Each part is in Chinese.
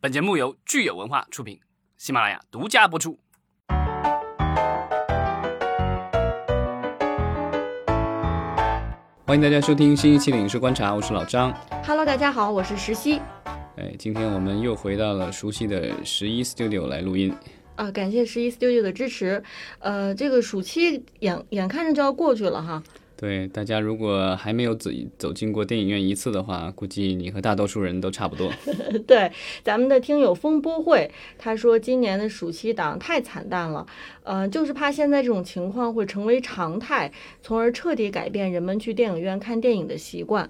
本节目由聚友文化出品，喜马拉雅独家播出。欢迎大家收听新一期的《影视观察》，我是老张。Hello，大家好，我是石溪。哎，今天我们又回到了熟悉的十一 Studio 来录音。啊，感谢十一 Studio 的支持。呃，这个暑期眼眼看着就要过去了哈。对大家，如果还没有走走进过电影院一次的话，估计你和大多数人都差不多。对，咱们的听友风波会他说，今年的暑期档太惨淡了，呃，就是怕现在这种情况会成为常态，从而彻底改变人们去电影院看电影的习惯。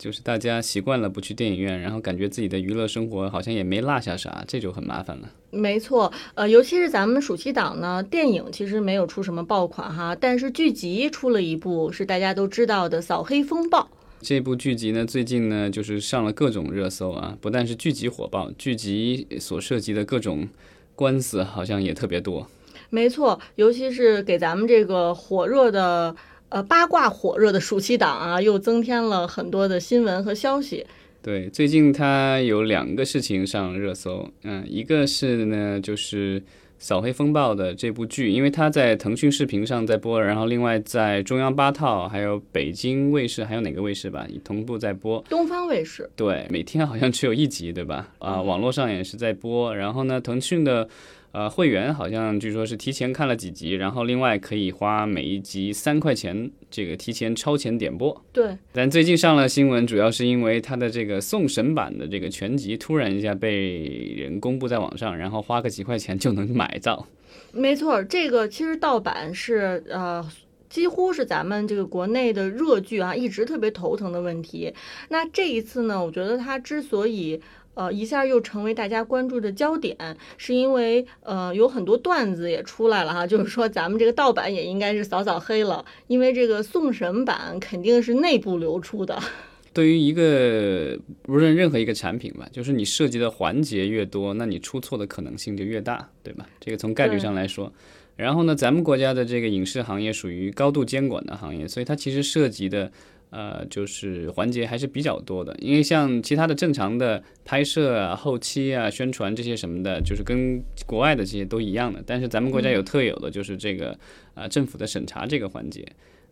就是大家习惯了不去电影院，然后感觉自己的娱乐生活好像也没落下啥，这就很麻烦了。没错，呃，尤其是咱们暑期档呢，电影其实没有出什么爆款哈，但是剧集出了一部是大家都知道的《扫黑风暴》。这部剧集呢，最近呢就是上了各种热搜啊，不但是剧集火爆，剧集所涉及的各种官司好像也特别多。没错，尤其是给咱们这个火热的。呃，八卦火热的暑期档啊，又增添了很多的新闻和消息。对，最近它有两个事情上热搜，嗯，一个是呢，就是《扫黑风暴》的这部剧，因为它在腾讯视频上在播，然后另外在中央八套、还有北京卫视，还有哪个卫视吧，同步在播。东方卫视。对，每天好像只有一集，对吧？啊，网络上也是在播。然后呢，腾讯的。呃，会员好像据说是提前看了几集，然后另外可以花每一集三块钱，这个提前超前点播。对。但最近上了新闻，主要是因为它的这个送审版的这个全集突然一下被人公布在网上，然后花个几块钱就能买到。没错，这个其实盗版是呃。几乎是咱们这个国内的热剧啊，一直特别头疼的问题。那这一次呢，我觉得它之所以呃一下又成为大家关注的焦点，是因为呃有很多段子也出来了哈，就是说咱们这个盗版也应该是扫扫黑了，因为这个送审版肯定是内部流出的。对于一个无论任何一个产品吧，就是你涉及的环节越多，那你出错的可能性就越大，对吧？这个从概率上来说。然后呢，咱们国家的这个影视行业属于高度监管的行业，所以它其实涉及的呃就是环节还是比较多的。因为像其他的正常的拍摄啊、后期啊、宣传这些什么的，就是跟国外的这些都一样的。但是咱们国家有特有的就是这个啊、呃、政府的审查这个环节。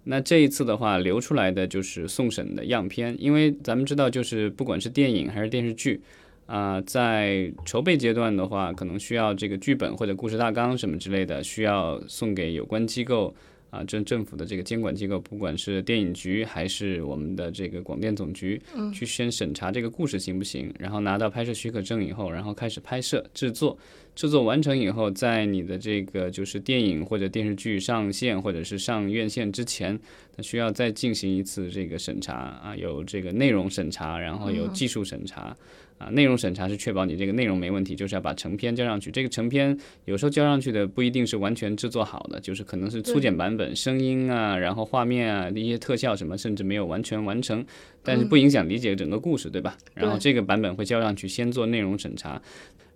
那这一次的话，流出来的就是送审的样片，因为咱们知道，就是不管是电影还是电视剧。啊、呃，在筹备阶段的话，可能需要这个剧本或者故事大纲什么之类的，需要送给有关机构啊，政、呃、政府的这个监管机构，不管是电影局还是我们的这个广电总局，嗯，去先审查这个故事行不行，然后拿到拍摄许可证以后，然后开始拍摄制作，制作完成以后，在你的这个就是电影或者电视剧上线或者是上院线之前，它需要再进行一次这个审查啊，有这个内容审查，然后有技术审查。啊，内容审查是确保你这个内容没问题，就是要把成片交上去。这个成片有时候交上去的不一定是完全制作好的，就是可能是粗剪版本，声音啊，然后画面啊，一些特效什么，甚至没有完全完成，但是不影响理解整个故事，对吧？然后这个版本会交上去，先做内容审查，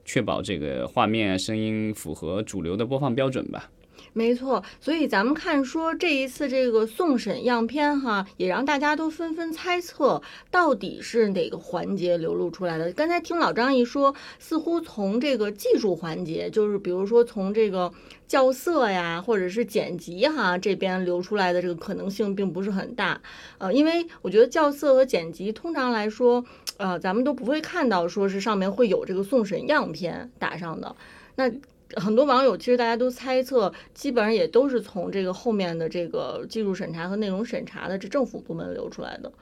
确保这个画面、声音符合主流的播放标准吧。没错，所以咱们看说这一次这个送审样片哈，也让大家都纷纷猜测到底是哪个环节流露出来的。刚才听老张一说，似乎从这个技术环节，就是比如说从这个校色呀，或者是剪辑哈这边流出来的这个可能性并不是很大。呃，因为我觉得校色和剪辑通常来说，呃，咱们都不会看到说是上面会有这个送审样片打上的。那很多网友其实大家都猜测，基本上也都是从这个后面的这个技术审查和内容审查的这政府部门流出来的。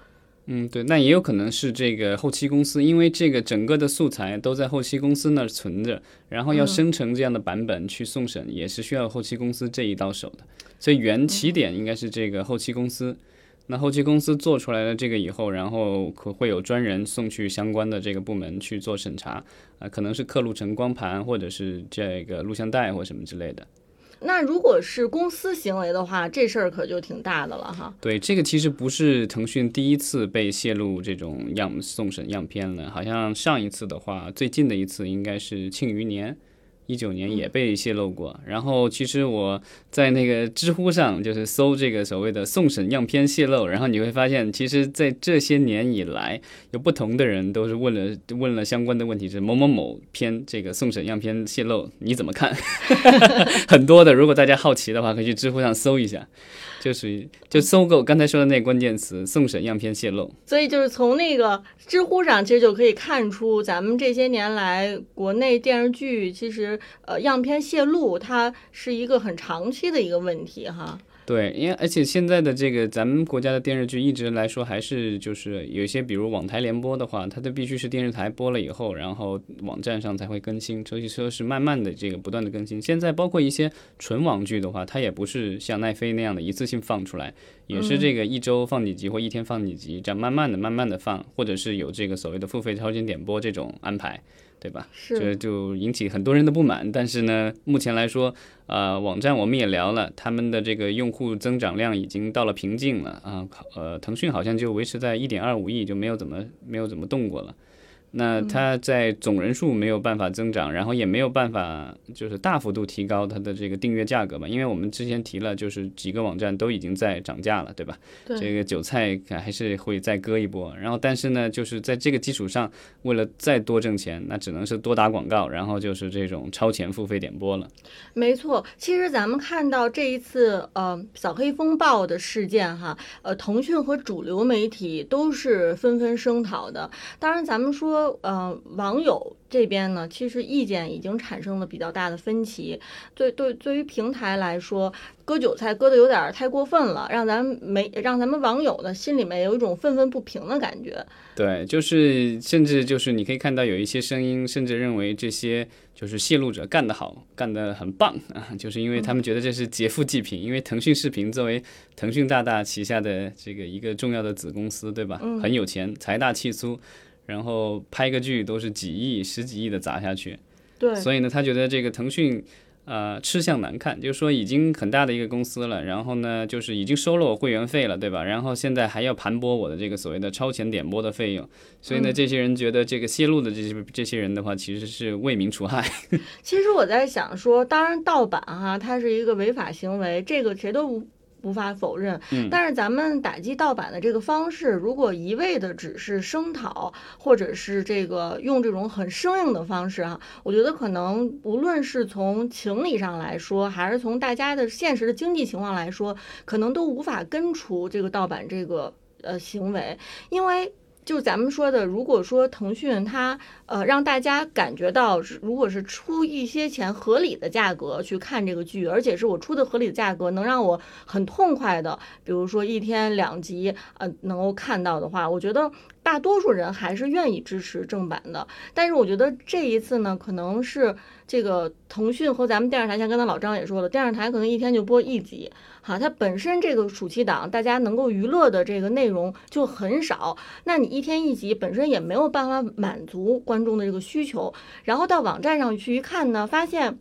嗯，对，那也有可能是这个后期公司，因为这个整个的素材都在后期公司那儿存着，然后要生成这样的版本去送审，也是需要后期公司这一到手的。所以原起点应该是这个后期公司。那后期公司做出来了这个以后，然后可会有专人送去相关的这个部门去做审查，啊、可能是刻录成光盘，或者是这个录像带或什么之类的。那如果是公司行为的话，这事儿可就挺大的了哈。对，这个其实不是腾讯第一次被泄露这种样送审样片了，好像上一次的话，最近的一次应该是《庆余年》，一九年也被泄露过。然后其实我在那个知乎上就是搜这个所谓的送审样片泄露，然后你会发现，其实在这些年以来，有不同的人都是问了问了相关的问题，是某某某片这个送审样片泄露，你怎么看？很多的，如果大家好奇的话，可以去知乎上搜一下。就属于就搜狗刚才说的那关键词“送审样片泄露”，所以就是从那个知乎上，其实就可以看出咱们这些年来国内电视剧其实呃样片泄露，它是一个很长期的一个问题哈。对，因为而且现在的这个咱们国家的电视剧一直来说还是就是有一些，比如网台联播的话，它都必须是电视台播了以后，然后网站上才会更新，所以说是慢慢的这个不断的更新。现在包括一些纯网剧的话，它也不是像奈飞那样的一次性放出来，也是这个一周放几集或一天放几集，这样慢慢的、慢慢的放，或者是有这个所谓的付费超前点播这种安排。对吧？这就引起很多人的不满。但是呢，目前来说，呃，网站我们也聊了，他们的这个用户增长量已经到了瓶颈了啊。呃，腾讯好像就维持在一点二五亿，就没有怎么没有怎么动过了。那它在总人数没有办法增长，然后也没有办法就是大幅度提高它的这个订阅价格嘛？因为我们之前提了，就是几个网站都已经在涨价了，对吧？对。这个韭菜还是会再割一波。然后，但是呢，就是在这个基础上，为了再多挣钱，那只能是多打广告，然后就是这种超前付费点播了。没错，其实咱们看到这一次呃扫黑风暴的事件哈，呃，腾讯和主流媒体都是纷纷声讨的。当然，咱们说。呃，网友这边呢，其实意见已经产生了比较大的分歧。对对，对于平台来说，割韭菜割的有点太过分了，让咱没让咱们网友呢心里面有一种愤愤不平的感觉。对，就是甚至就是你可以看到有一些声音，甚至认为这些就是泄露者干得好，干得很棒啊，就是因为他们觉得这是劫富济贫。因为腾讯视频作为腾讯大大旗下的这个一个重要的子公司，对吧？很有钱，财大气粗。然后拍个剧都是几亿、十几亿的砸下去，对，所以呢，他觉得这个腾讯，呃，吃相难看，就是说已经很大的一个公司了，然后呢，就是已经收了我会员费了，对吧？然后现在还要盘剥我的这个所谓的超前点播的费用，所以呢，这些人觉得这个泄露的这些这些人的话，其实是为民除害。其实我在想说，当然盗版哈，它是一个违法行为，这个谁都。无法否认，但是咱们打击盗版的这个方式，如果一味的只是声讨，或者是这个用这种很生硬的方式啊，我觉得可能无论是从情理上来说，还是从大家的现实的经济情况来说，可能都无法根除这个盗版这个呃行为，因为。就咱们说的，如果说腾讯它呃让大家感觉到，如果是出一些钱合理的价格去看这个剧，而且是我出的合理的价格，能让我很痛快的，比如说一天两集呃能够看到的话，我觉得大多数人还是愿意支持正版的。但是我觉得这一次呢，可能是这个腾讯和咱们电视台，像刚才老张也说了，电视台可能一天就播一集。哈，它本身这个暑期档，大家能够娱乐的这个内容就很少，那你一天一集，本身也没有办法满足观众的这个需求，然后到网站上去一看呢，发现。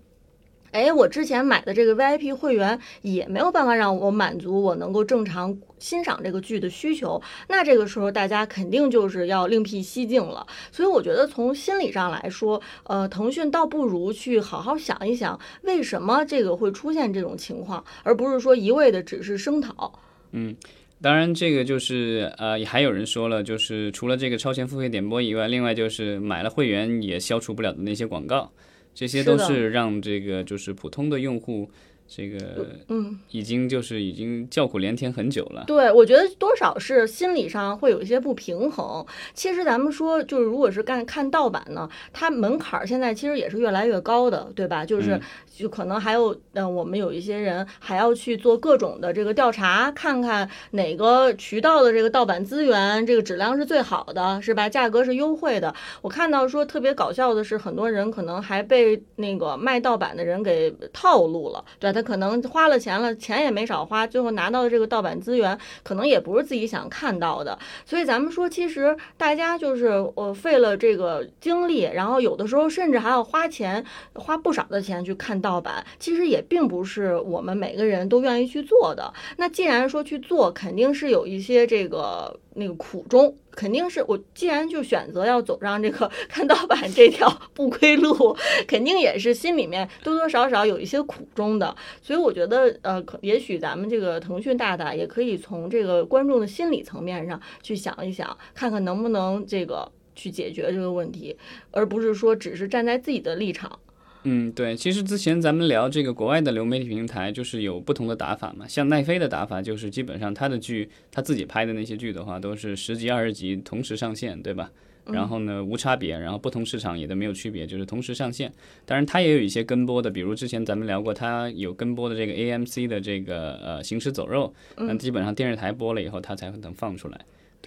哎，我之前买的这个 VIP 会员也没有办法让我满足我能够正常欣赏这个剧的需求，那这个时候大家肯定就是要另辟蹊径了。所以我觉得从心理上来说，呃，腾讯倒不如去好好想一想，为什么这个会出现这种情况，而不是说一味的只是声讨。嗯，当然这个就是呃，还有人说了，就是除了这个超前付费点播以外，另外就是买了会员也消除不了的那些广告。这些都是让这个就是普通的用户。这个嗯，已经就是已经叫苦连天很久了。对，我觉得多少是心理上会有一些不平衡。其实咱们说，就是如果是干看盗版呢，它门槛现在其实也是越来越高的，对吧？就是就可能还有，嗯，我们有一些人还要去做各种的这个调查，看看哪个渠道的这个盗版资源，这个质量是最好的，是吧？价格是优惠的。我看到说特别搞笑的是，很多人可能还被那个卖盗版的人给套路了，对可能花了钱了，钱也没少花，最后拿到的这个盗版资源，可能也不是自己想看到的。所以咱们说，其实大家就是我费了这个精力，然后有的时候甚至还要花钱，花不少的钱去看盗版，其实也并不是我们每个人都愿意去做的。那既然说去做，肯定是有一些这个。那个苦衷，肯定是我既然就选择要走上这个看盗版这条 不归路，肯定也是心里面多多少少有一些苦衷的。所以我觉得，呃，可也许咱们这个腾讯大大也可以从这个观众的心理层面上去想一想，看看能不能这个去解决这个问题，而不是说只是站在自己的立场。嗯，对，其实之前咱们聊这个国外的流媒体平台，就是有不同的打法嘛。像奈飞的打法，就是基本上他的剧，他自己拍的那些剧的话，都是十集、二十集同时上线，对吧？然后呢，无差别，然后不同市场也都没有区别，就是同时上线。当然，它也有一些跟播的，比如之前咱们聊过，它有跟播的这个 AMC 的这个呃《行尸走肉》，那基本上电视台播了以后，它才能放出来。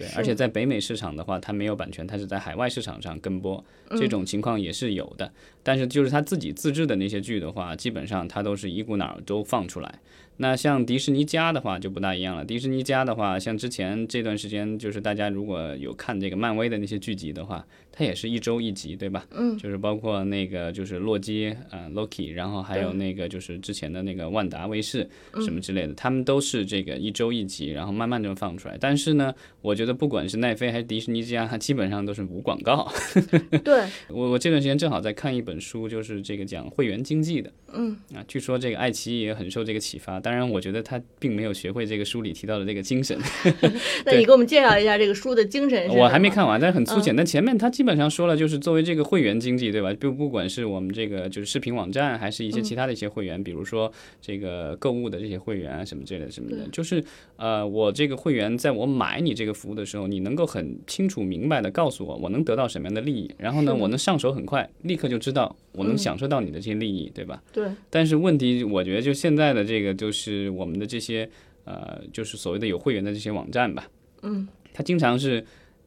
对，而且在北美市场的话，它没有版权，它是在海外市场上跟播，这种情况也是有的。但是就是他自己自制的那些剧的话，基本上它都是一股脑儿都放出来。那像迪士尼家的话就不大一样了。迪士尼家的话，像之前这段时间，就是大家如果有看这个漫威的那些剧集的话，它也是一周一集，对吧？嗯。就是包括那个就是洛基，呃，Loki，然后还有那个就是之前的那个万达卫视什么之类的，他们都是这个一周一集，然后慢慢就放出来。但是呢，我觉得不管是奈飞还是迪士尼家，它基本上都是无广告。对。我我这段时间正好在看一本书，就是这个讲会员经济的。嗯。啊，据说这个爱奇艺也很受这个启发。当然，我觉得他并没有学会这个书里提到的这个精神。那你给我们介绍一下这个书的精神？我还没看完，但是很粗浅。但前面他基本上说了，就是作为这个会员经济，对吧？就不管是我们这个就是视频网站，还是一些其他的一些会员，比如说这个购物的这些会员啊，什么之类的什么的，就是呃，我这个会员在我买你这个服务的时候，你能够很清楚明白的告诉我，我能得到什么样的利益，然后呢，我能上手很快，立刻就知道我能享受到你的这些利益，对吧？对。但是问题，我觉得就现在的这个，就是我们的这些。呃，就是所谓的有会员的这些网站吧，嗯，它经常是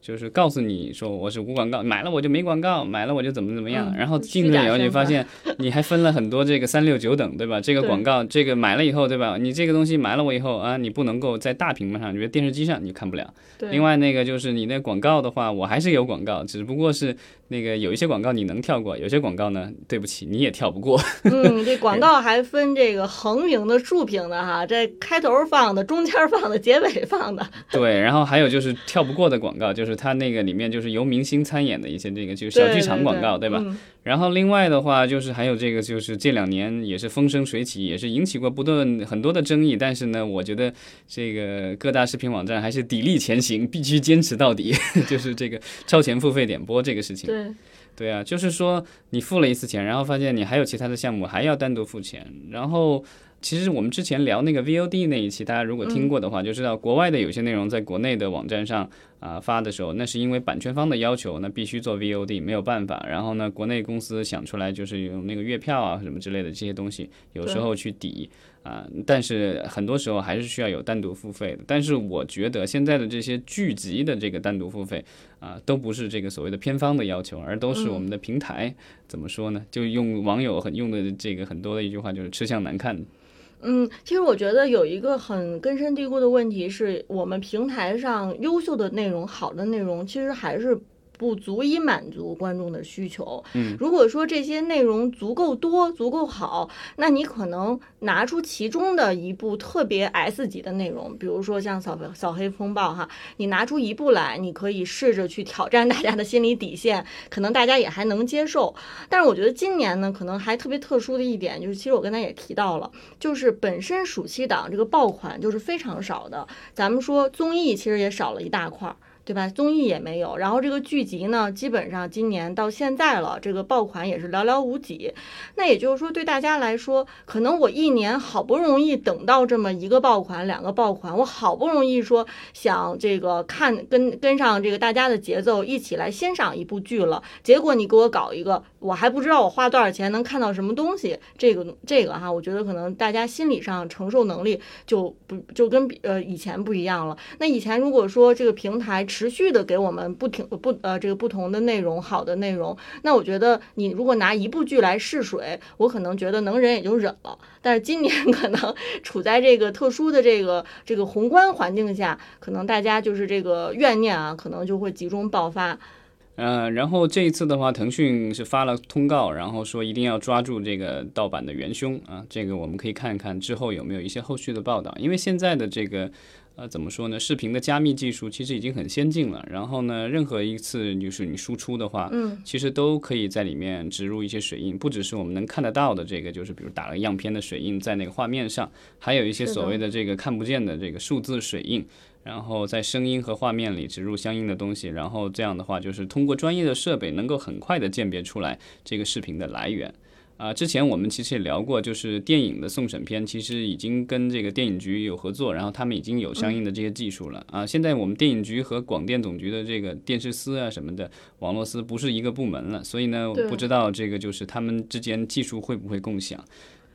就是告诉你说我是无广告，买了我就没广告，买了我就怎么怎么样，然后进了以后你发现 你还分了很多这个三六九等，对吧？这个广告，这个买了以后，对吧？你这个东西买了我以后啊，你不能够在大屏幕上，比如电视机上你看不了。另外那个就是你那广告的话，我还是有广告，只不过是。那个有一些广告你能跳过，有些广告呢，对不起，你也跳不过。嗯，这广告还分这个横屏的、竖屏的哈，这开头放的、中间放的、结尾放的。对，然后还有就是跳不过的广告，就是它那个里面就是由明星参演的一些这个就小剧场广告，对吧？然后另外的话就是还有这个就是这两年也是风生水起，也是引起过不断很多的争议，但是呢，我觉得这个各大视频网站还是砥砺前行，必须坚持到底，就是这个超前付费点播这个事情。对，对啊，就是说你付了一次钱，然后发现你还有其他的项目还要单独付钱。然后其实我们之前聊那个 VOD 那一期，大家如果听过的话，就知道国外的有些内容在国内的网站上啊发的时候，那是因为版权方的要求，那必须做 VOD，没有办法。然后呢，国内公司想出来就是用那个月票啊什么之类的这些东西，有时候去抵。啊，但是很多时候还是需要有单独付费的。但是我觉得现在的这些剧集的这个单独付费啊，都不是这个所谓的片方的要求，而都是我们的平台怎么说呢？就用网友很用的这个很多的一句话，就是吃相难看。嗯，其实我觉得有一个很根深蒂固的问题是我们平台上优秀的内容、好的内容，其实还是。不足以满足观众的需求。嗯，如果说这些内容足够多、足够好，那你可能拿出其中的一部特别 S 级的内容，比如说像《扫扫黑风暴》哈，你拿出一部来，你可以试着去挑战大家的心理底线，可能大家也还能接受。但是我觉得今年呢，可能还特别特殊的一点就是，其实我刚才也提到了，就是本身暑期档这个爆款就是非常少的。咱们说综艺其实也少了一大块。对吧？综艺也没有，然后这个剧集呢，基本上今年到现在了，这个爆款也是寥寥无几。那也就是说，对大家来说，可能我一年好不容易等到这么一个爆款、两个爆款，我好不容易说想这个看跟跟上这个大家的节奏，一起来欣赏一部剧了，结果你给我搞一个，我还不知道我花多少钱能看到什么东西。这个这个哈，我觉得可能大家心理上承受能力就不就跟呃以前不一样了。那以前如果说这个平台，持续的给我们不停不呃这个不同的内容，好的内容。那我觉得你如果拿一部剧来试水，我可能觉得能忍也就忍了。但是今年 可能处在这个特殊的这个这个宏观环境下，可能大家就是这个怨念啊，可能就会集中爆发。嗯，然后这一次的话，腾讯是发了通告，然后说一定要抓住这个盗版的元凶啊。这个我们可以看一看之后有没有一些后续的报道，因为现在的这个。呃，怎么说呢？视频的加密技术其实已经很先进了。然后呢，任何一次就是你输出的话，嗯，其实都可以在里面植入一些水印，不只是我们能看得到的这个，就是比如打了样片的水印在那个画面上，还有一些所谓的这个看不见的这个数字水印。然后在声音和画面里植入相应的东西，然后这样的话，就是通过专业的设备能够很快的鉴别出来这个视频的来源。啊，之前我们其实也聊过，就是电影的送审片，其实已经跟这个电影局有合作，然后他们已经有相应的这些技术了。啊，现在我们电影局和广电总局的这个电视司啊什么的，网络司不是一个部门了，所以呢，不知道这个就是他们之间技术会不会共享。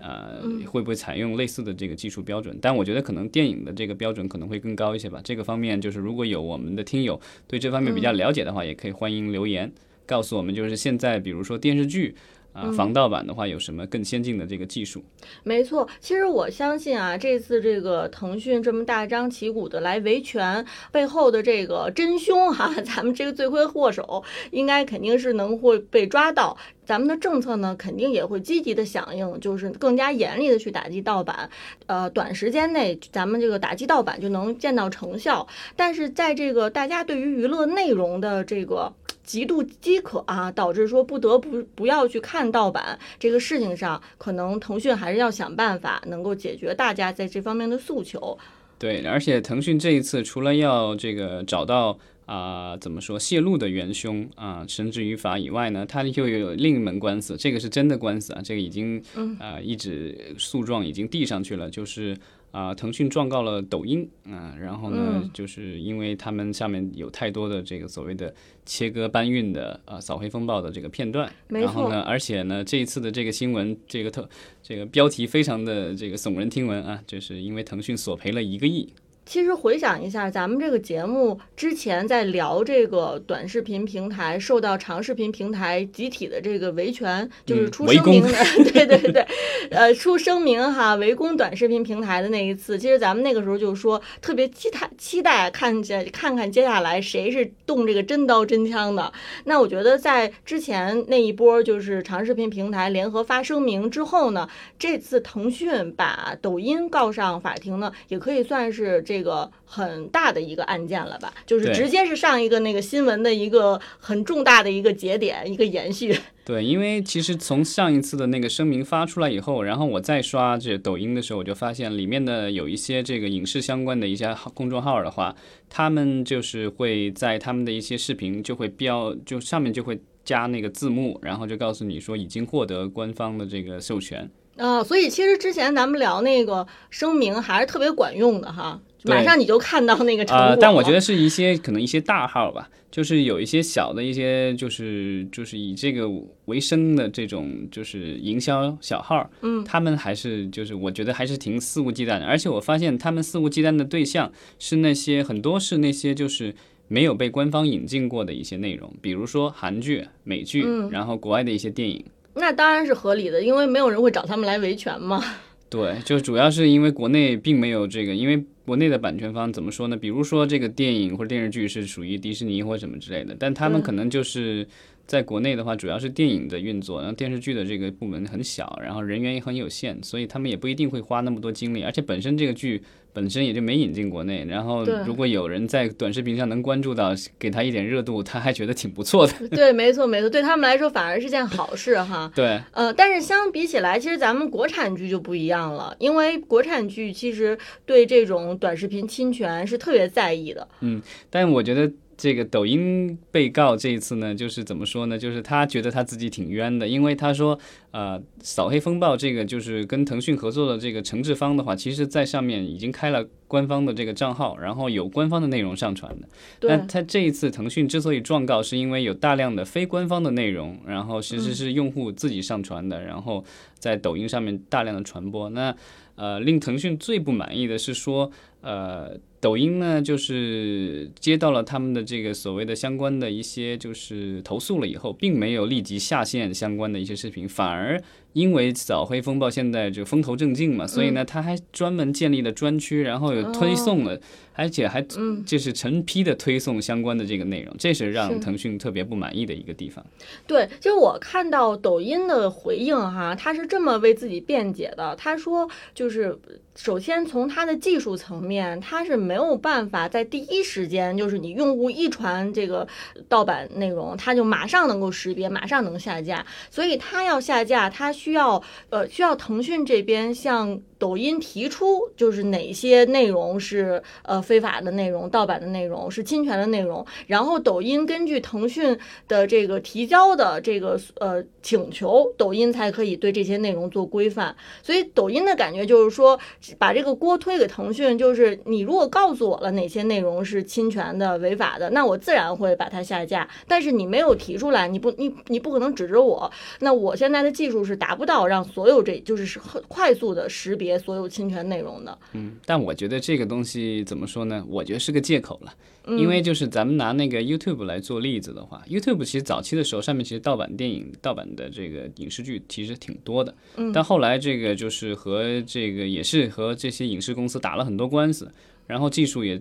呃，会不会采用类似的这个技术标准？但我觉得可能电影的这个标准可能会更高一些吧。这个方面就是如果有我们的听友对这方面比较了解的话，也可以欢迎留言告诉我们，就是现在比如说电视剧啊、防盗版的话有什么更先进的这个技术？没错，其实我相信啊，这次这个腾讯这么大张旗鼓的来维权背后的这个真凶哈、咱们这个罪魁祸首应该肯定是能会被抓到。咱们的政策呢，肯定也会积极的响应，就是更加严厉的去打击盗版。呃，短时间内咱们这个打击盗版就能见到成效。但是在这个大家对于娱乐内容的这个极度饥渴啊，导致说不得不不要去看盗版这个事情上，可能腾讯还是要想办法能够解决大家在这方面的诉求。对，而且腾讯这一次除了要这个找到啊、怎么说泄露的元凶啊、绳之于法以外呢，它又有另一门官司，这个是真的官司啊，这个已经啊、一纸诉状已经递上去了，就是啊、腾讯状告了抖音啊、然后呢，嗯就是因为他们下面有太多的这个所谓的切割搬运的啊、扫黑风暴的这个片段，然后呢，而且呢，这一次的这个新闻，这个特这个标题非常的这个耸人听闻啊，就是因为腾讯索赔了一个亿。其实回想一下，咱们这个节目之前在聊这个短视频平台受到长视频平台集体的这个维权，就是出声明的，对对对，呃，出声明哈，围攻短视频平台的那一次，其实咱们那个时候就说特别期待期待看见看看接下来谁是动这个真刀真枪的。那我觉得在之前那一波就是长视频平台联合发声明之后呢，这次腾讯把抖音告上法庭呢，也可以算是这个很大的一个案件了吧？就是直接是上一个那个新闻的一个很重大的一个节点，一个延续。对，因为其实从上一次的那个声明发出来以后，然后我再刷这抖音的时候，我就发现里面的有一些这个影视相关的一些公众号的话，他们就是会在他们的一些视频就会标，就上面就会加那个字幕，然后就告诉你说已经获得官方的这个授权。啊、所以其实之前咱们聊那个声明还是特别管用的哈，对马上你就看到那个成果、呃，但我觉得是一些可能一些大号吧，就是有一些小的一些就是就是以这个为生的这种就是营销小号，嗯，他们还是就是我觉得还是挺肆无忌惮的，而且我发现他们肆无忌惮的对象是那些很多是那些就是。没有被官方引进过的一些内容，比如说韩剧、美剧，嗯。然后国外的一些电影，那当然是合理的，因为没有人会找他们来维权嘛。对，就主要是因为国内并没有这个，因为国内的版权方怎么说呢？比如说这个电影或者电视剧是属于迪士尼或什么之类的，但他们可能就是在国内的话，主要是电影的运作，然后电视剧的这个部门很小，然后人员也很有限，所以他们也不一定会花那么多精力，而且本身这个剧本身也就没引进国内，然后如果有人在短视频上能关注到，给他一点热度，他还觉得挺不错的。对，没错没错，对他们来说反而是件好事哈。对，呃，但是相比起来，其实咱们国产剧就不一样了，因为国产剧其实对这种短视频侵权是特别在意的。嗯但我觉得这个抖音被告这一次呢，就是怎么说呢？就是他觉得他自己挺冤的，因为他说，呃，扫黑风暴这个就是跟腾讯合作的这个承制方的话，其实在上面已经开了官方的这个账号，然后有官方的内容上传的。那，他这一次腾讯之所以状告，是因为有大量的非官方的内容，然后其实是用户自己上传的，然后在抖音上面大量的传播。那呃，令腾讯最不满意的是说，呃，抖音呢就是接到了他们的这个所谓的相关的一些就是投诉了以后，并没有立即下线相关的一些视频，反而因为扫黑风暴现在就风头正劲嘛，所以呢，他还专门建立了专区，然后有推送了，而且还就是成批的推送相关的这个内容，这是让腾讯特别不满意的一个地方。对，就是我看到抖音的回应哈，他是这么为自己辩解的，他说就是。首先，从他的技术层面，它是没有办法在第一时间，就是你用户一传这个盗版内容，它就马上能够识别，马上能下架。所以它要下架，它需要呃需要腾讯这边向。抖音提出就是哪些内容是呃非法的内容、盗版的内容、是侵权的内容，然后抖音根据腾讯的这个提交的这个呃请求，抖音才可以对这些内容做规范。所以抖音的感觉就是说，把这个锅推给腾讯，就是是你如果告诉我了哪些内容是侵权的、违法的，那我自然会把它下架。但是你没有提出来，你不你你不可能指着我。那我现在的技术是达不到让所有这就是快速的识别。所有侵权内容的，嗯，但我觉得这个东西怎么说呢？我觉得是个借口了，因为就是咱们拿那个 YouTube 来做例子的话，YouTube 其实早期的时候上面其实盗版电影、盗版的这个影视剧其实挺多的，嗯，但后来这个就是和这个也是和这些影视公司打了很多官司，然后技术也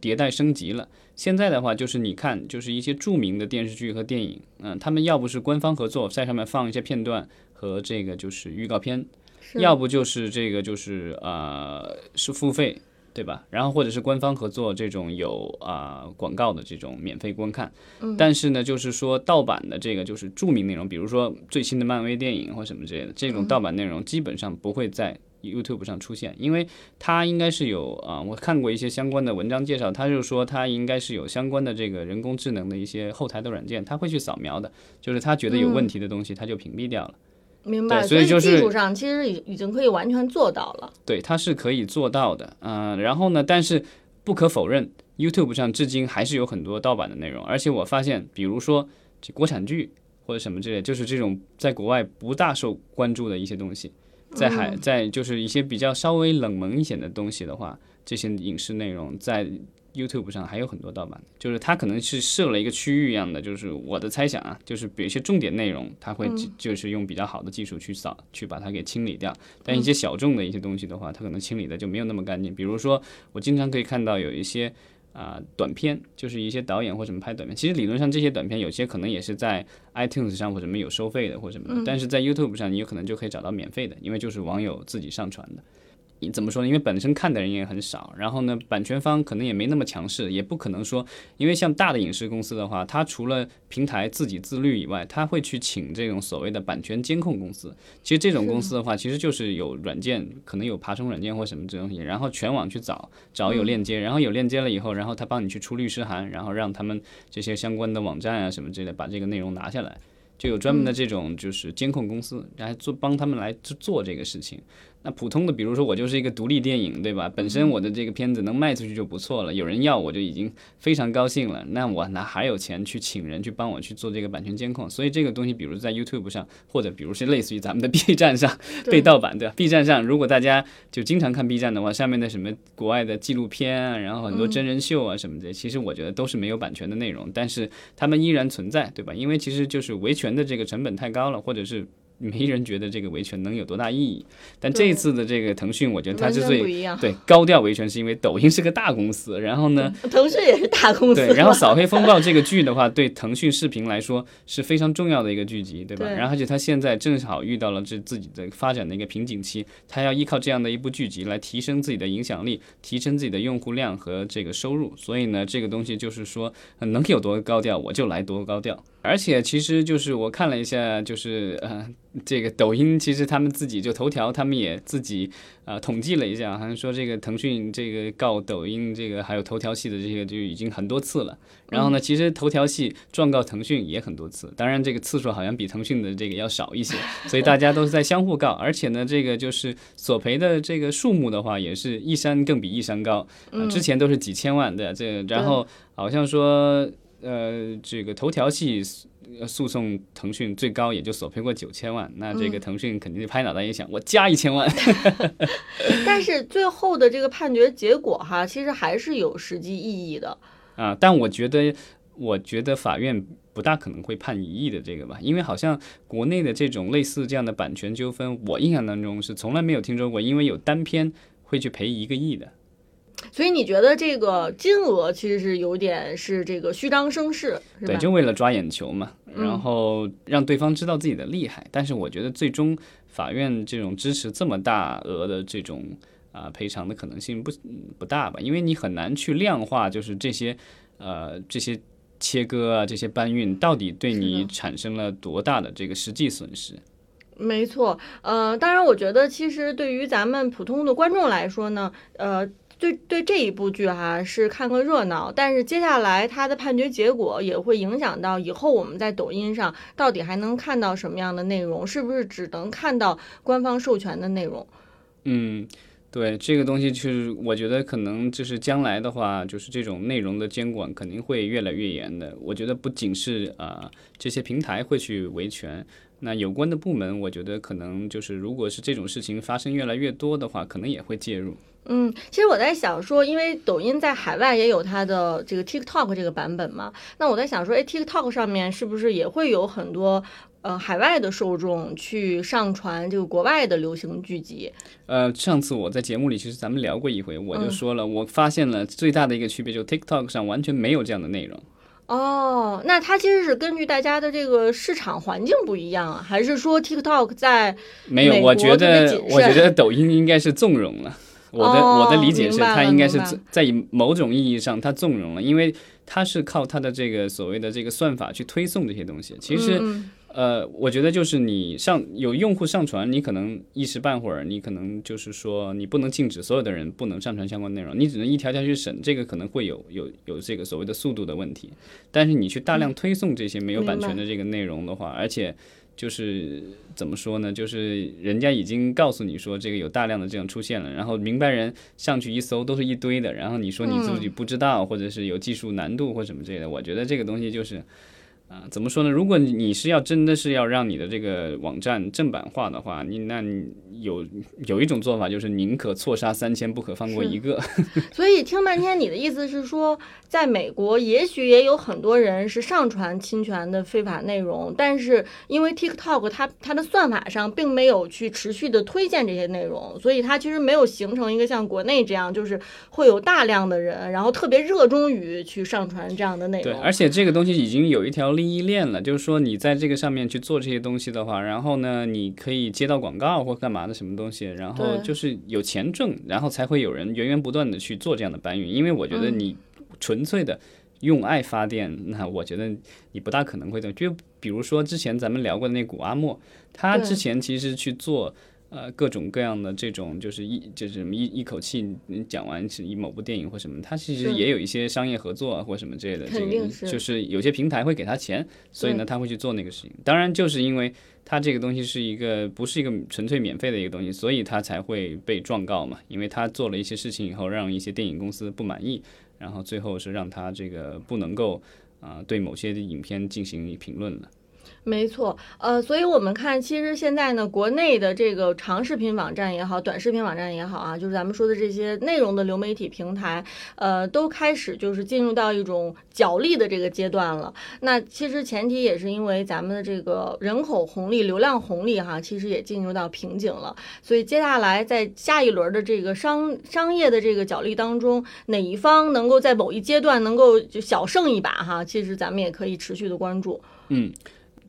迭代升级了。现在的话就是你看，就是一些著名的电视剧和电影，嗯，他们要不是官方合作，在上面放一些片段和这个就是预告片。要不就是这个就是呃是付费，对吧？然后或者是官方合作这种有啊广告的这种免费观看。但是呢，就是说盗版的这个就是著名内容，比如说最新的漫威电影或什么之类的，这种盗版内容基本上不会在 YouTube 上出现，因为它应该是有啊，我看过一些相关的文章介绍，它就说它应该是有相关的这个人工智能的一些后台的软件，它会去扫描的，就是它觉得有问题的东西，他就屏蔽掉了。明白，所以就是技术上其实已已经可以完全做到了。对，它是可以做到的，嗯，然后呢，但是不可否认，YouTube 上至今还是有很多盗版的内容，而且我发现，比如说这国产剧或者什么之类，就是这种在国外不大受关注的一些东西，在海在就是一些比较稍微冷门一些的东西的话，这些影视内容在。YouTube 上还有很多盗版，就是它可能是设了一个区域一样的，就是我的猜想啊，就是比如一些重点内容，它会就是用比较好的技术去扫，去把它给清理掉。但一些小众的一些东西的话，它可能清理的就没有那么干净。比如说，我经常可以看到有一些啊短片，就是一些导演或什么拍短片，其实理论上这些短片有些可能也是在 iTunes 上或者什么有收费的或什么的，但是在 YouTube 上你有可能就可以找到免费的，因为就是网友自己上传的。你怎么说呢？因为本身看的人也很少，然后呢，版权方可能也没那么强势，也不可能说，因为像大的影视公司的话，它除了平台自己自律以外，他会去请这种所谓的版权监控公司。其实这种公司的话，其实就是有软件，可能有爬虫软件或什么这东西，然后全网去找找有链接，然后有链接了以后，然后他帮你去出律师函，然后让他们这些相关的网站啊什么之类的把这个内容拿下来，就有专门的这种就是监控公司来做帮他们来做做这个事情。那普通的，比如说我就是一个独立电影，对吧？本身我的这个片子能卖出去就不错了，有人要我就已经非常高兴了。那我哪还有钱去请人去帮我去做这个版权监控？所以这个东西，比如在 YouTube 上，或者比如是类似于咱们的 B 站上被盗版，对吧？B 站上，如果大家就经常看 B 站的话，上面的什么国外的纪录片啊，然后很多真人秀啊什么的，其实我觉得都是没有版权的内容，但是他们依然存在，对吧？因为其实就是维权的这个成本太高了，或者是。没人觉得这个维权能有多大意义，但这一次的这个腾讯，我觉得它之所以对高调维权，是因为抖音是个大公司，然后呢，腾讯也是大公司，对，然后《扫黑风暴》这个剧的话，对腾讯视频来说是非常重要的一个剧集，对吧？然后而且它现在正好遇到了这自己的发展的一个瓶颈期，它要依靠这样的一部剧集来提升自己的影响力，提升自己的用户量和这个收入，所以呢，这个东西就是说能有多高调，我就来多高调。而且其实就是我看了一下，就是呃，这个抖音其实他们自己就头条，他们也自己啊统计了一下，好像说这个腾讯这个告抖音这个还有头条系的这些就已经很多次了。然后呢，其实头条系状告腾讯也很多次，当然这个次数好像比腾讯的这个要少一些，所以大家都是在相互告。而且呢，这个就是索赔的这个数目的话，也是一山更比一山高。之前都是几千万的，这然后好像说。呃，这个头条系诉讼腾讯最高也就索赔过九千万，那这个腾讯肯定拍脑袋一想，我加一千万。但是最后的这个判决结果哈，其实还是有实际意义的。啊，但我觉得我觉得法院不大可能会判一亿的这个吧，因为好像国内的这种类似这样的版权纠纷，我印象当中是从来没有听说过，因为有单篇会去赔一个亿的。所以你觉得这个金额其实是有点是这个虚张声势，对，就为了抓眼球嘛，然后让对方知道自己的厉害。但是我觉得最终法院这种支持这么大额的这种啊赔偿的可能性不不大吧，因为你很难去量化，就是这些呃这些切割啊这些搬运到底对你产生了多大的这个实际损失。没错，呃，当然我觉得其实对于咱们普通的观众来说呢，呃。对对，这一部剧哈是看个热闹，但是接下来它的判决结果也会影响到以后我们在抖音上到底还能看到什么样的内容，是不是只能看到官方授权的内容？嗯，对，这个东西就是我觉得可能就是将来的话，就是这种内容的监管肯定会越来越严的。我觉得不仅是啊这些平台会去维权。那有关的部门，我觉得可能就是，如果是这种事情发生越来越多的话，可能也会介入。嗯，其实我在想说，因为抖音在海外也有它的这个 TikTok 这个版本嘛，那我在想说，哎，TikTok 上面是不是也会有很多呃海外的受众去上传这个国外的流行剧集？呃，上次我在节目里其实咱们聊过一回，我就说了，我发现了最大的一个区别，就 TikTok 上完全没有这样的内容。哦，那它其实是根据大家的这个市场环境不一样啊，还是说 TikTok 在没有？我觉得，我觉得抖音应该是纵容了。我的我的理解是，他应该是在以某种意义上他纵容了，因为他是靠他的这个所谓的这个算法去推送这些东西。其实。呃，我觉得就是你上有用户上传，你可能一时半会儿，你可能就是说你不能禁止所有的人不能上传相关内容，你只能一条条去审，这个可能会有有有这个所谓的速度的问题。但是你去大量推送这些没有版权的这个内容的话，而且就是怎么说呢？就是人家已经告诉你说这个有大量的这样出现了，然后明白人上去一搜都是一堆的，然后你说你自己不知道，或者是有技术难度或什么之类的，我觉得这个东西就是。啊，怎么说呢？如果你是要真的是要让你的这个网站正版化的话，你那有有一种做法就是宁可错杀三千，不可放过一个。所以听半天，你的意思是说，在美国也许也有很多人是上传侵权的非法内容，但是因为 TikTok 它它的算法上并没有去持续的推荐这些内容，所以它其实没有形成一个像国内这样，就是会有大量的人，然后特别热衷于去上传这样的内容。对，而且这个东西已经有一条。利益链了，就是说你在这个上面去做这些东西的话，然后呢，你可以接到广告或干嘛的什么东西，然后就是有钱挣，然后才会有人源源不断的去做这样的搬运。因为我觉得你纯粹的用爱发电，那我觉得你不大可能会的。就比如说之前咱们聊过的那古阿莫，他之前其实去做。呃，各种各样的这种，就是一就是一一口气讲完是一某部电影或什么，他其实也有一些商业合作或什么之类的，这个就是有些平台会给他钱，所以呢他会去做那个事情。当然，就是因为他这个东西是一个不是一个纯粹免费的一个东西，所以他才会被状告嘛。因为他做了一些事情以后，让一些电影公司不满意，然后最后是让他这个不能够啊对某些影片进行评论了。没错，呃，所以我们看，其实现在呢，国内的这个长视频网站也好，短视频网站也好啊，就是咱们说的这些内容的流媒体平台，呃，都开始就是进入到一种角力的这个阶段了。那其实前提也是因为咱们的这个人口红利、流量红利哈，其实也进入到瓶颈了。所以接下来在下一轮的这个商商业的这个角力当中，哪一方能够在某一阶段能够就小胜一把哈，其实咱们也可以持续的关注。嗯。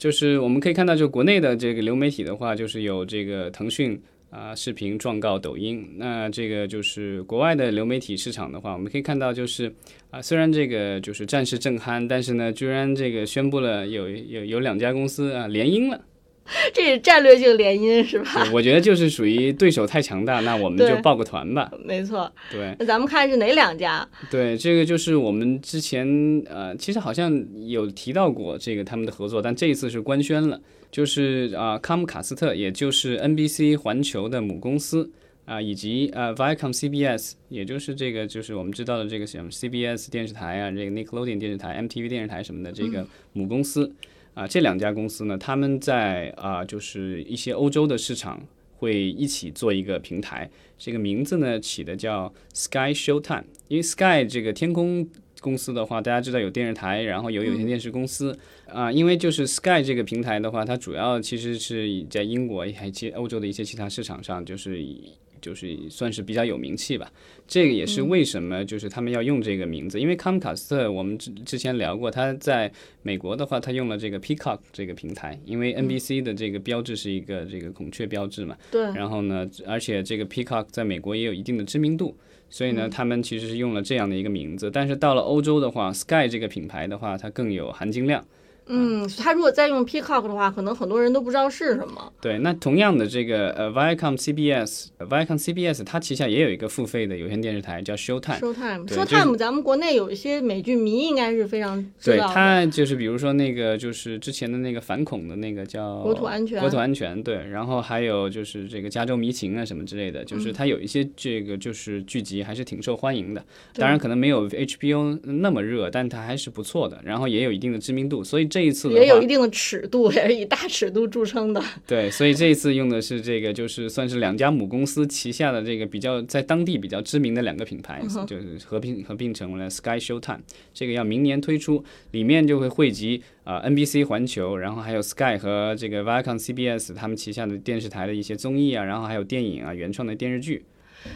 就是我们可以看到，就国内的这个流媒体的话，就是有这个腾讯啊视频状告抖音。那这个就是国外的流媒体市场的话，我们可以看到，就是啊，虽然这个就是战事正酣，但是呢，居然这个宣布了有有有两家公司啊联姻了。这是战略性联姻是吧？我觉得就是属于对手太强大，那我们就抱个团吧。没错，对。那咱们看是哪两家？对，这个就是我们之前呃，其实好像有提到过这个他们的合作，但这一次是官宣了，就是啊，康姆卡斯特，也就是 NBC 环球的母公司啊，以及呃 Viacom CBS，也就是这个就是我们知道的这个什么 CBS 电视台啊，这个 Nickelodeon 电视台、MTV 电视台什么的这个母公司。啊，这两家公司呢，他们在啊，就是一些欧洲的市场会一起做一个平台。这个名字呢起的叫 Sky Showtime，因为 Sky 这个天空公司的话，大家知道有电视台，然后有有线电视公司。啊、因为就是 Sky 这个平台的话，它主要其实是以在英国还及欧洲的一些其他市场上，就是以就是算是比较有名气吧。这个也是为什么就是他们要用这个名字，因为康卡斯特我们之之前聊过，他在美国的话，他用了这个 Peacock 这个平台，因为 NBC 的这个标志是一个这个孔雀标志嘛。对，然后呢，而且这个 Peacock 在美国也有一定的知名度，所以呢，他们其实是用了这样的一个名字。但是到了欧洲的话，Sky 这个品牌的话，它更有含金量。嗯，他如果再用 Peacock 的话，可能很多人都不知道是什么。对，那同样的这个呃 Viacom CBS，呃 Viacom CBS 它旗下也有一个付费的有线电视台叫 Showtime。Showtime，对 Showtime，咱们国内有一些美剧迷应该是非常知对，道的。它就是比如说那个就是之前的那个反恐的那个叫国土安全国土安全对，然后还有就是这个加州迷情啊什么之类的，嗯就是它有一些这个就是剧集还是挺受欢迎的，当然可能没有 HBO 那么热，但它还是不错的，然后也有一定的知名度，所以这一次也有一，定的尺度，也是以大尺度著称的。对，所以这一次用的是这个就是算是两家母公司旗下的这个比较在当地比较知名的两个品牌，嗯就是合并合并成为了 Sky Showtime，这个要明年推出，里面就会汇集啊、呃 NBC 环球，然后还有 Sky 和这个 Viacom CBS 他们旗下的电视台的一些综艺啊，然后还有电影啊、原创的电视剧。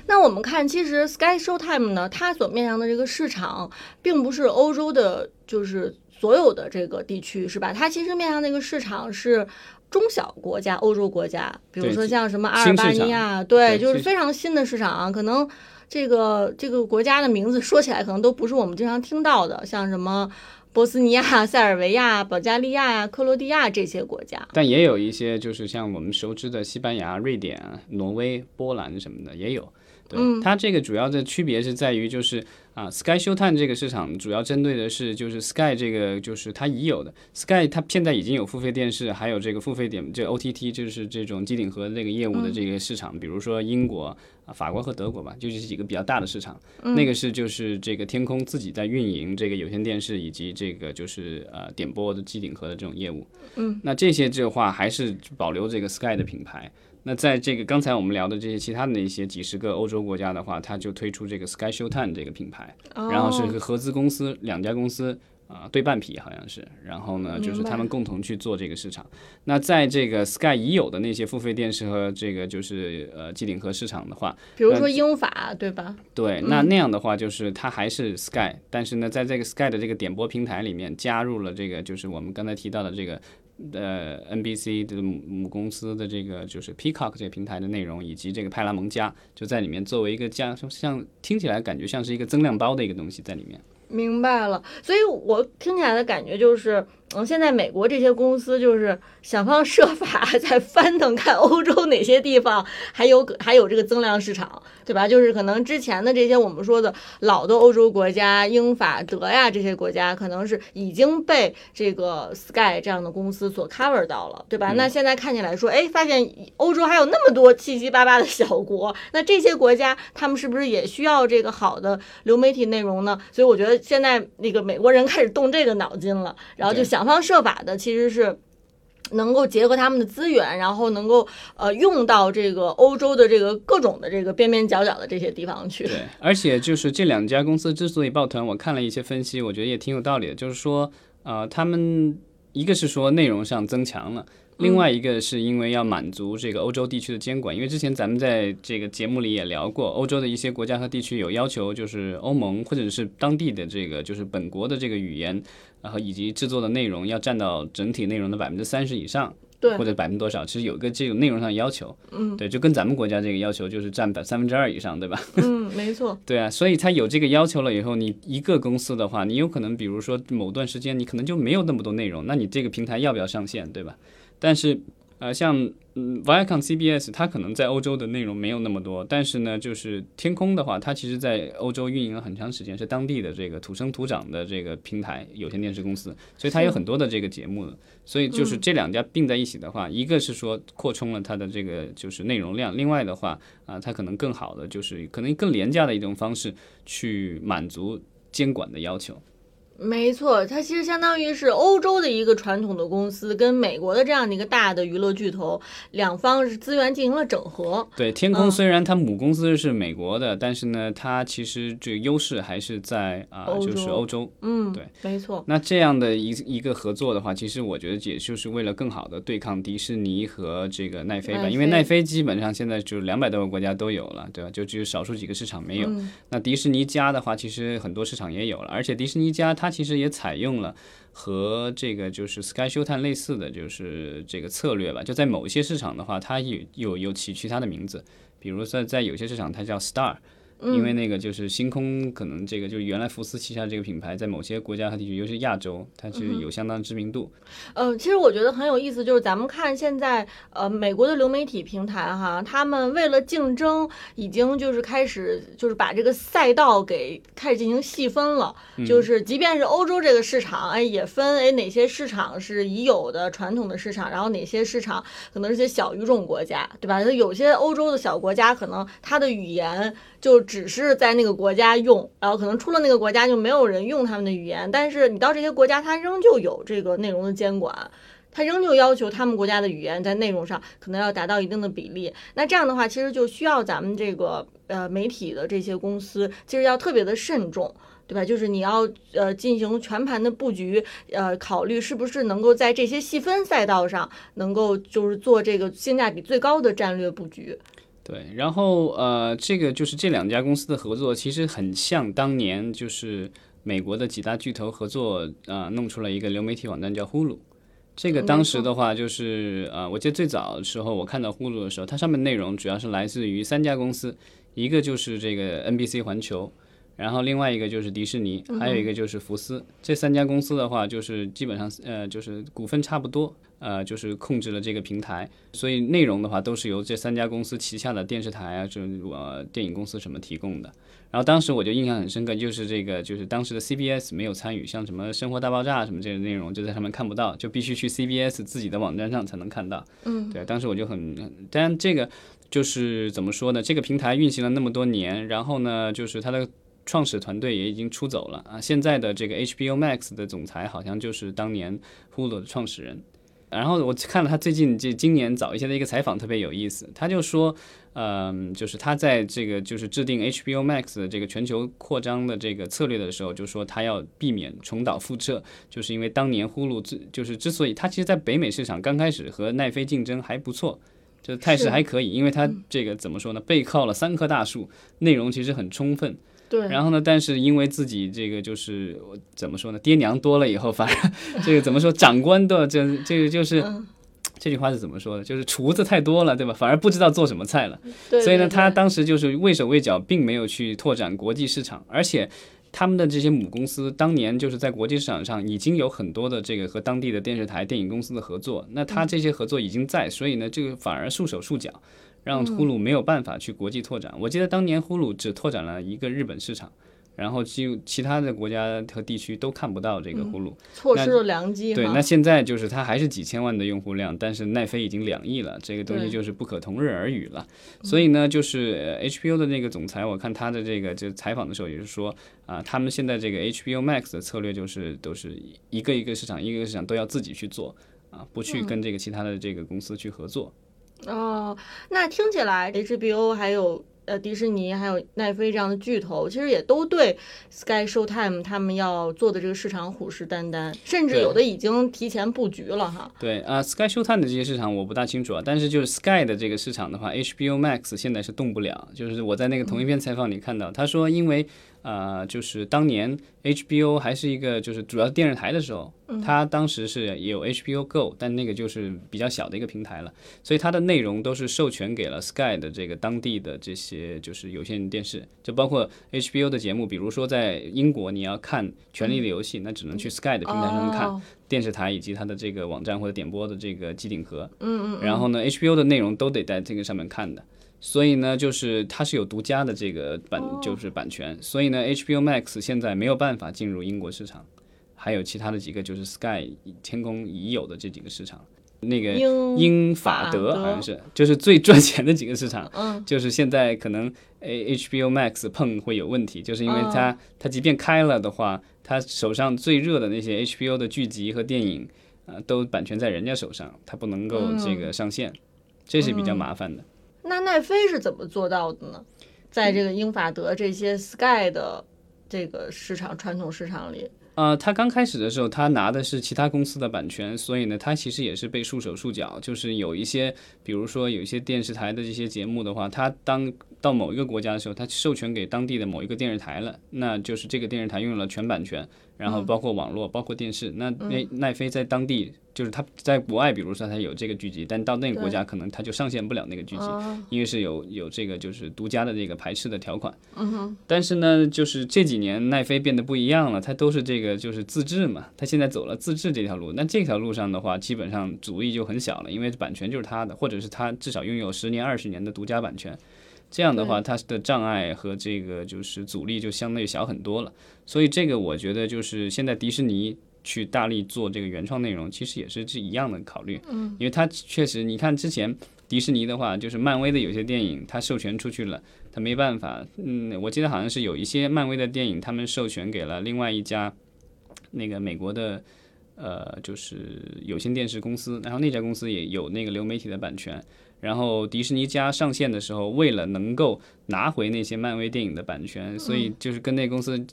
那我们看，其实 Sky Showtime 呢，它所面向的这个市场，并不是欧洲的，就是所有的这个地区，是吧？它其实面向那个市场是。中小国家，欧洲国家，比如说像什么阿尔巴尼亚，对，对就是非常新的市场啊，可能这个这个国家的名字说起来可能都不是我们经常听到的，像什么波斯尼亚、塞尔维亚、保加利亚呀、克罗地亚这些国家。但也有一些就是像我们熟知的西班牙、瑞典啊、挪威、波兰什么的也有。对，它这个主要的区别是在于就是啊，Sky Showtime 这个市场主要针对的是就是 Sky 这个就是它已有的 Sky 它现在已经有付费电视，还有这个付费点这 OTT 就是这种机顶盒这个业务的这个市场，比如说英国啊、法国和德国吧，就这几个比较大的市场。那个是就是这个天空自己在运营这个有线电视以及这个就是呃点播的机顶盒的这种业务。嗯，那这些的话还是保留这个 Sky 的品牌。那在这个刚才我们聊的这些其他的那些几十个欧洲国家的话，它就推出这个 Sky Showtime 这个品牌，然后是个合资公司，两家公司啊、对半皮好像是，然后呢就是他们共同去做这个市场。那在这个 Sky 已有的那些付费电视和这个就是呃机顶盒市场的话，比如说英法，对吧？对，那那样的话就是它还是 Sky，但是呢，在这个 Sky 的这个点播平台里面加入了这个就是我们刚才提到的这个呃 NBC 的母公司的这个就是 Peacock 这个平台的内容，以及这个派拉蒙加就在里面作为一个加像听起来感觉像是一个增量包的一个东西在里面。明白了，所以我听起来的感觉就是，嗯，现在美国这些公司就是想方设法在翻腾，看欧洲哪些地方还有还有这个增量市场，对吧？就是可能之前的这些我们说的老的欧洲国家，英法德呀这些国家，可能是已经被这个 Sky 这样的公司所 cover 到了，对吧？那现在看起来说，哎，发现欧洲还有那么多七七八八的小国，那这些国家他们是不是也需要这个好的流媒体内容呢？所以我觉得现在那个美国人开始动这个脑筋了，然后就对想方设法的其实是。能够结合他们的资源，然后能够呃用到这个欧洲的这个各种的这个边边角角的这些地方去。对，而且就是这两家公司之所以抱团，我看了一些分析，我觉得也挺有道理的。就是说，呃，他们一个是说内容上增强了。另外一个是因为要满足这个欧洲地区的监管，因为之前咱们在这个节目里也聊过，欧洲的一些国家和地区有要求，就是欧盟或者是当地的这个就是本国的这个语言，然后以及制作的内容要占到整体内容的百分之三十以上。对或者百分之多少，其实有一个这种内容上的要求，嗯，对，就跟咱们国家这个要求就是占百三分之二以上，对吧？嗯，没错。对啊，所以它有这个要求了以后，你一个公司的话，你有可能比如说某段时间你可能就没有那么多内容，那你这个平台要不要上线，对吧？但是呃，像嗯 Viacom CBS，它可能在欧洲的内容没有那么多，但是呢，就是天空的话，它其实在欧洲运营了很长时间，是当地的这个土生土长的这个平台有线电视公司，所以它有很多的这个节目。所以就是这两家并在一起的话，一个是说扩充了它的这个就是内容量，另外的话啊、它可能更好的就是可能更廉价的一种方式去满足监管的要求。没错，它其实相当于是欧洲的一个传统的公司，跟美国的这样的一个大的娱乐巨头，两方是资源进行了整合。对，天空虽然它母公司是美国的，但是呢，它其实这个优势还是在啊、就是欧洲。嗯，对，没错。那这样的一一个合作的话，其实我觉得也就是为了更好的对抗迪士尼和这个奈飞吧，奈因为奈飞基本上现在就是两百多个国家都有了，对吧？就只有少数几个市场没有。嗯那迪士尼家的话，其实很多市场也有了，而且迪士尼家它它其实也采用了和这个就是 Sky Showtime 类似的就是这个策略吧。就在某些市场的话，它有有有起其他的名字，比如说在有些市场它叫 Star。因为那个就是星空，可能这个就是原来福斯旗下这个品牌，在某些国家和地区，尤其是亚洲，它是有相当知名度。呃，其实我觉得很有意思，就是咱们看现在呃美国的流媒体平台哈，他们为了竞争，已经就是开始就是把这个赛道给开始进行细分了，就是即便是欧洲这个市场，哎也分哎哪些市场是已有的传统的市场，然后哪些市场可能是些小语种国家，对吧？就有些欧洲的小国家可能它的语言就只只是在那个国家用，然后可能出了那个国家就没有人用他们的语言，但是你到这些国家，它仍旧有这个内容的监管。它仍旧要求他们国家的语言在内容上可能要达到一定的比例。那这样的话，其实就需要咱们这个呃媒体的这些公司，其实要特别的慎重。对吧？就是你要呃进行全盘的布局，呃，考虑是不是能够在这些细分赛道上，能够就是做这个性价比最高的战略布局。对，然后呃，这个就是这两家公司的合作，其实很像当年就是美国的几大巨头合作啊、呃弄出了一个流媒体网站叫呼噜。这个当时的话，就是呃，我记得最早的时候，我看到呼噜的时候，它上面内容主要是来自于三家公司，一个就是这个 NBC 环球，然后另外一个就是迪士尼，还有一个就是福斯。这三家公司的话，就是基本上呃，就是股份差不多，呃，就是控制了这个平台，所以内容的话都是由这三家公司旗下的电视台啊，这呃电影公司什么提供的。然后当时我就印象很深刻，就是这个就是当时的 CBS 没有参与，像什么《生活大爆炸》什么这些内容就在上面看不到，就必须去 CBS 自己的网站上才能看到。嗯，对，当时我就很，当然这个就是怎么说呢？这个平台运行了那么多年，然后呢，就是它的。创始团队也已经出走了啊！现在的这个 HBO Max 的总裁好像就是当年 Hulu 的创始人。然后我看了他最近这今年早一些的一个采访，特别有意思。他就说，嗯，就是他在这个就是制定 HBO Max 的这个全球扩张的这个策略的时候，就说他要避免重蹈覆辙，就是因为当年呼噜之就是之所以他其实，在北美市场刚开始和奈飞竞争还不错。就态势还可以，因为他这个怎么说呢？背靠了三棵大树，内容其实很充分。对，然后呢，但是因为自己这个就是怎么说呢？爹娘多了以后，反而这个怎么说？长官的这这个就是、嗯 这句话是怎么说的？就是厨子太多了，对吧？反而不知道做什么菜了。对所以呢，他当时就是畏手畏脚，并没有去拓展国际市场，而且。他们的这些母公司当年就是在国际市场上已经有很多的这个和当地的电视台、电影公司的合作，那他这些合作已经在，所以呢，这个反而束手束脚，让呼噜没有办法去国际拓展。我记得当年呼噜只拓展了一个日本市场，然后就其他的国家和地区都看不到这个呼噜。错失了良机对，那现在就是它还是几千万的用户量，但是奈飞已经两亿了，这个东西就是不可同日而语了。所以呢，就是呃 HBO 的那个总裁，我看他的这个就采访的时候也是说啊，他们现在这个 HBO Max 的策略就是都是一个一个市场一个一个市场都要自己去做啊，不去跟这个其他的这个公司去合作。哦，那听起来 HBO 还有呃迪士尼还有奈飞这样的巨头，其实也都对 Sky Showtime 他们要做的这个市场虎视眈眈，甚至有的已经提前布局了哈。对啊、s k y Showtime 的这些市场我不大清楚啊，但是就是 Sky 的这个市场的话，HBO Max 现在是动不了。就是我在那个同一篇采访里看到，他说因为呃，就是当年 HBO 还是一个就是主要电视台的时候，它当时是也有 HBO Go，但那个就是比较小的一个平台了，所以它的内容都是授权给了 Sky 的这个当地的这些就是有线电视，就包括 HBO 的节目，比如说在英国你要看《权力的游戏》，那只能去 Sky 的平台上面看。哦电视台以及它的这个网站或者点播的这个机顶盒，嗯嗯，然后呢，HBO 的内容都得在这个上面看的，所以呢，就是它是有独家的这个版，就是版权，所以呢，HBO Max 现在没有办法进入英国市场，还有其他的几个就是 Sky 天空已有的这几个市场。那个英英法法德德好像是，就是最赚钱的几个市场。嗯 就是现在可能 A HBO Max 碰会有问题，就是因为哦它、它即便开了的话，它手上最热的那些 HBO 的剧集和电影，呃，都版权在人家手上，它不能够嗯这个上线，这是比较麻烦的。那奈飞是怎么做到的呢？在这个英法德这些 Sky 的这个市场传统市场里，呃，他刚开始的时候，他拿的是其他公司的版权，所以呢，他其实也是被束手束脚。就是有一些，比如说有一些电视台的这些节目的话，他当到某一个国家的时候，他授权给当地的某一个电视台了，那就是这个电视台拥有了全版权，然后包括网络，包括电视。那奈奈飞在当地，就是他在国外，比如说他有这个剧集，但到那个国家可能他就上线不了那个剧集，哦因为是有有这个就是独家的这个排斥的条款。但是呢，就是这几年奈飞变得不一样了，它都是这个就是自制嘛，它现在走了自制这条路。那这条路上的话，基本上阻力就很小了，因为版权就是他的，或者是他至少拥有十年、二十年的独家版权。这样的话，它的障碍和这个就是阻力就相对小很多了。所以这个我觉得就是现在迪士尼去大力做这个原创内容，其实也是这一样的考虑。嗯，因为它确实，你看之前迪士尼的话，就是漫威的有些电影它授权出去了。它没办法，嗯，我记得好像是有一些漫威的电影，他们授权给了另外一家那个美国的呃，就是有线电视公司，然后那家公司也有那个流媒体的版权。然后迪士尼家上线的时候，为了能够拿回那些漫威电影的版权，所以就是跟那公司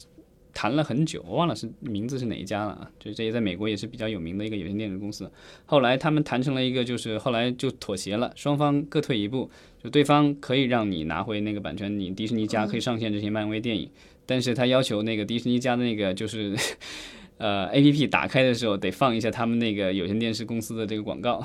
谈了很久，我忘了是名字是哪一家了啊？就这也在美国也是比较有名的一个有线电视公司。后来他们谈成了一个，就是后来就妥协了，双方各退一步，就对方可以让你拿回那个版权，你迪士尼家可以上线这些漫威电影，但是他要求那个迪士尼家的那个就是。呃，A P P 打开的时候得放一下他们那个有线电视公司的这个广告，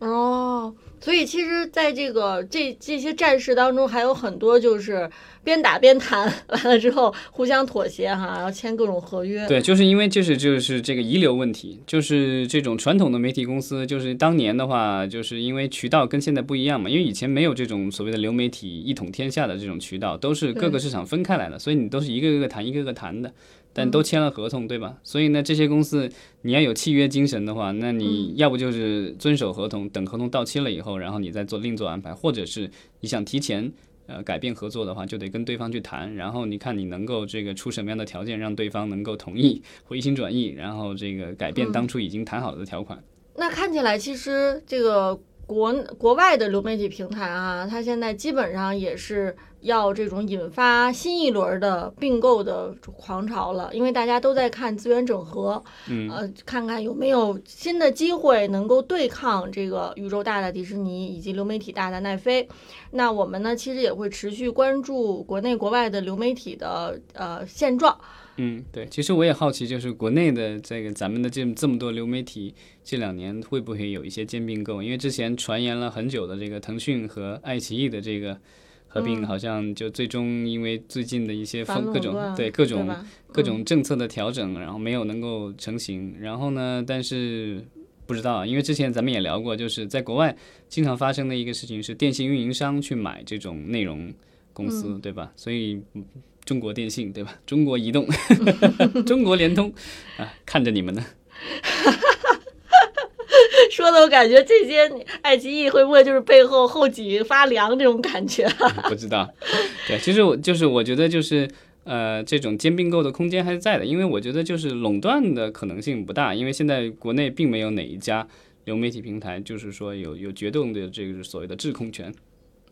哦，所以其实在这个这这些战事当中，还有很多就是边打边谈，完了之后互相妥协哈，然后签各种合约。对，就是因为就是就是这个遗留问题，就是这种传统的媒体公司，就是当年的话，就是因为渠道跟现在不一样嘛，因为以前没有这种所谓的流媒体一统天下的这种渠道，都是各个市场分开来的，所以你都是一个个谈，一个个谈的，但都签了合同，对吧？所以呢，这些公司你要有契约精神的话，那你要不就是遵守合同，等合同到期了以后，然后你再做另做安排，或者是你想提前。呃，改变合作的话，就得跟对方去谈，然后你看你能够这个出什么样的条件，让对方能够同意回心转意，然后这个改变当初已经谈好的条款。那看起来其实这个国国外的流媒体平台啊，它现在基本上也是要这种引发新一轮的并购的狂潮了，因为大家都在看资源整合，嗯，呃，看看有没有新的机会能够对抗这个宇宙大的迪士尼以及流媒体大的奈飞。那我们呢，其实也会持续关注国内国外的流媒体的呃现状。嗯，对，其实我也好奇，就是国内的这个咱们的这这么多流媒体，这两年会不会有一些兼并购？因为之前传言了很久的这个腾讯和爱奇艺的这个合并，嗯好像就最终因为最近的一些风各种对各种各种政策的调整，然后没有能够成型。然后呢，但是不知道，因为之前咱们也聊过，就是在国外经常发生的一个事情是电信运营商去买这种内容公司，对吧？所以嗯中国电信对吧？中国移动、中国联通 啊，看着你们呢。说的我感觉这些爱奇艺会不会就是背后后脊发凉这种感觉？不知道，对，其实我就是我觉得就是呃，这种兼并购的空间还是在的，因为我觉得就是垄断的可能性不大，因为现在国内并没有哪一家流媒体平台就是说有有决定的这个所谓的制控权。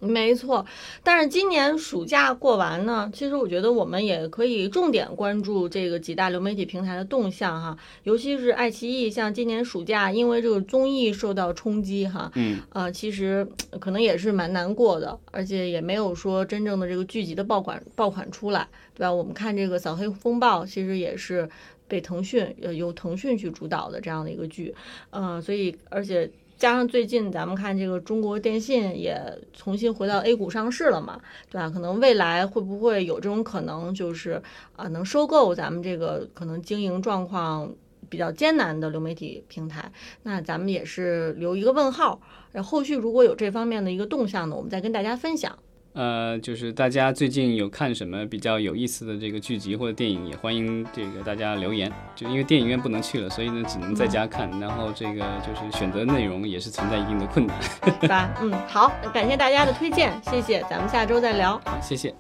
没错，但是今年暑假过完呢，其实我觉得我们也可以重点关注这个几大流媒体平台的动向哈，尤其是爱奇艺，像今年暑假因为这个综艺受到冲击哈，嗯，呃，其实呃可能也是蛮难过的，而且也没有说真正的这个剧集的爆款爆款出来，对吧？我们看这个《扫黑风暴》，其实也是被腾讯呃由腾讯去主导的这样的一个剧，呃，所以而且。加上最近咱们看这个中国电信也重新回到 A 股上市了嘛，对吧？可能未来会不会有这种可能，就是啊能收购咱们这个可能经营状况比较艰难的流媒体平台？那咱们也是留一个问号。然后后续如果有这方面的一个动向呢，我们再跟大家分享。呃，就是大家最近有看什么比较有意思的这个剧集或者电影，也欢迎这个大家留言。就因为电影院不能去了，所以呢只能在家看，然后这个就是选择内容也是存在一定的困难。对吧？嗯，好，感谢大家的推荐，谢谢，咱们下周再聊。好，谢谢。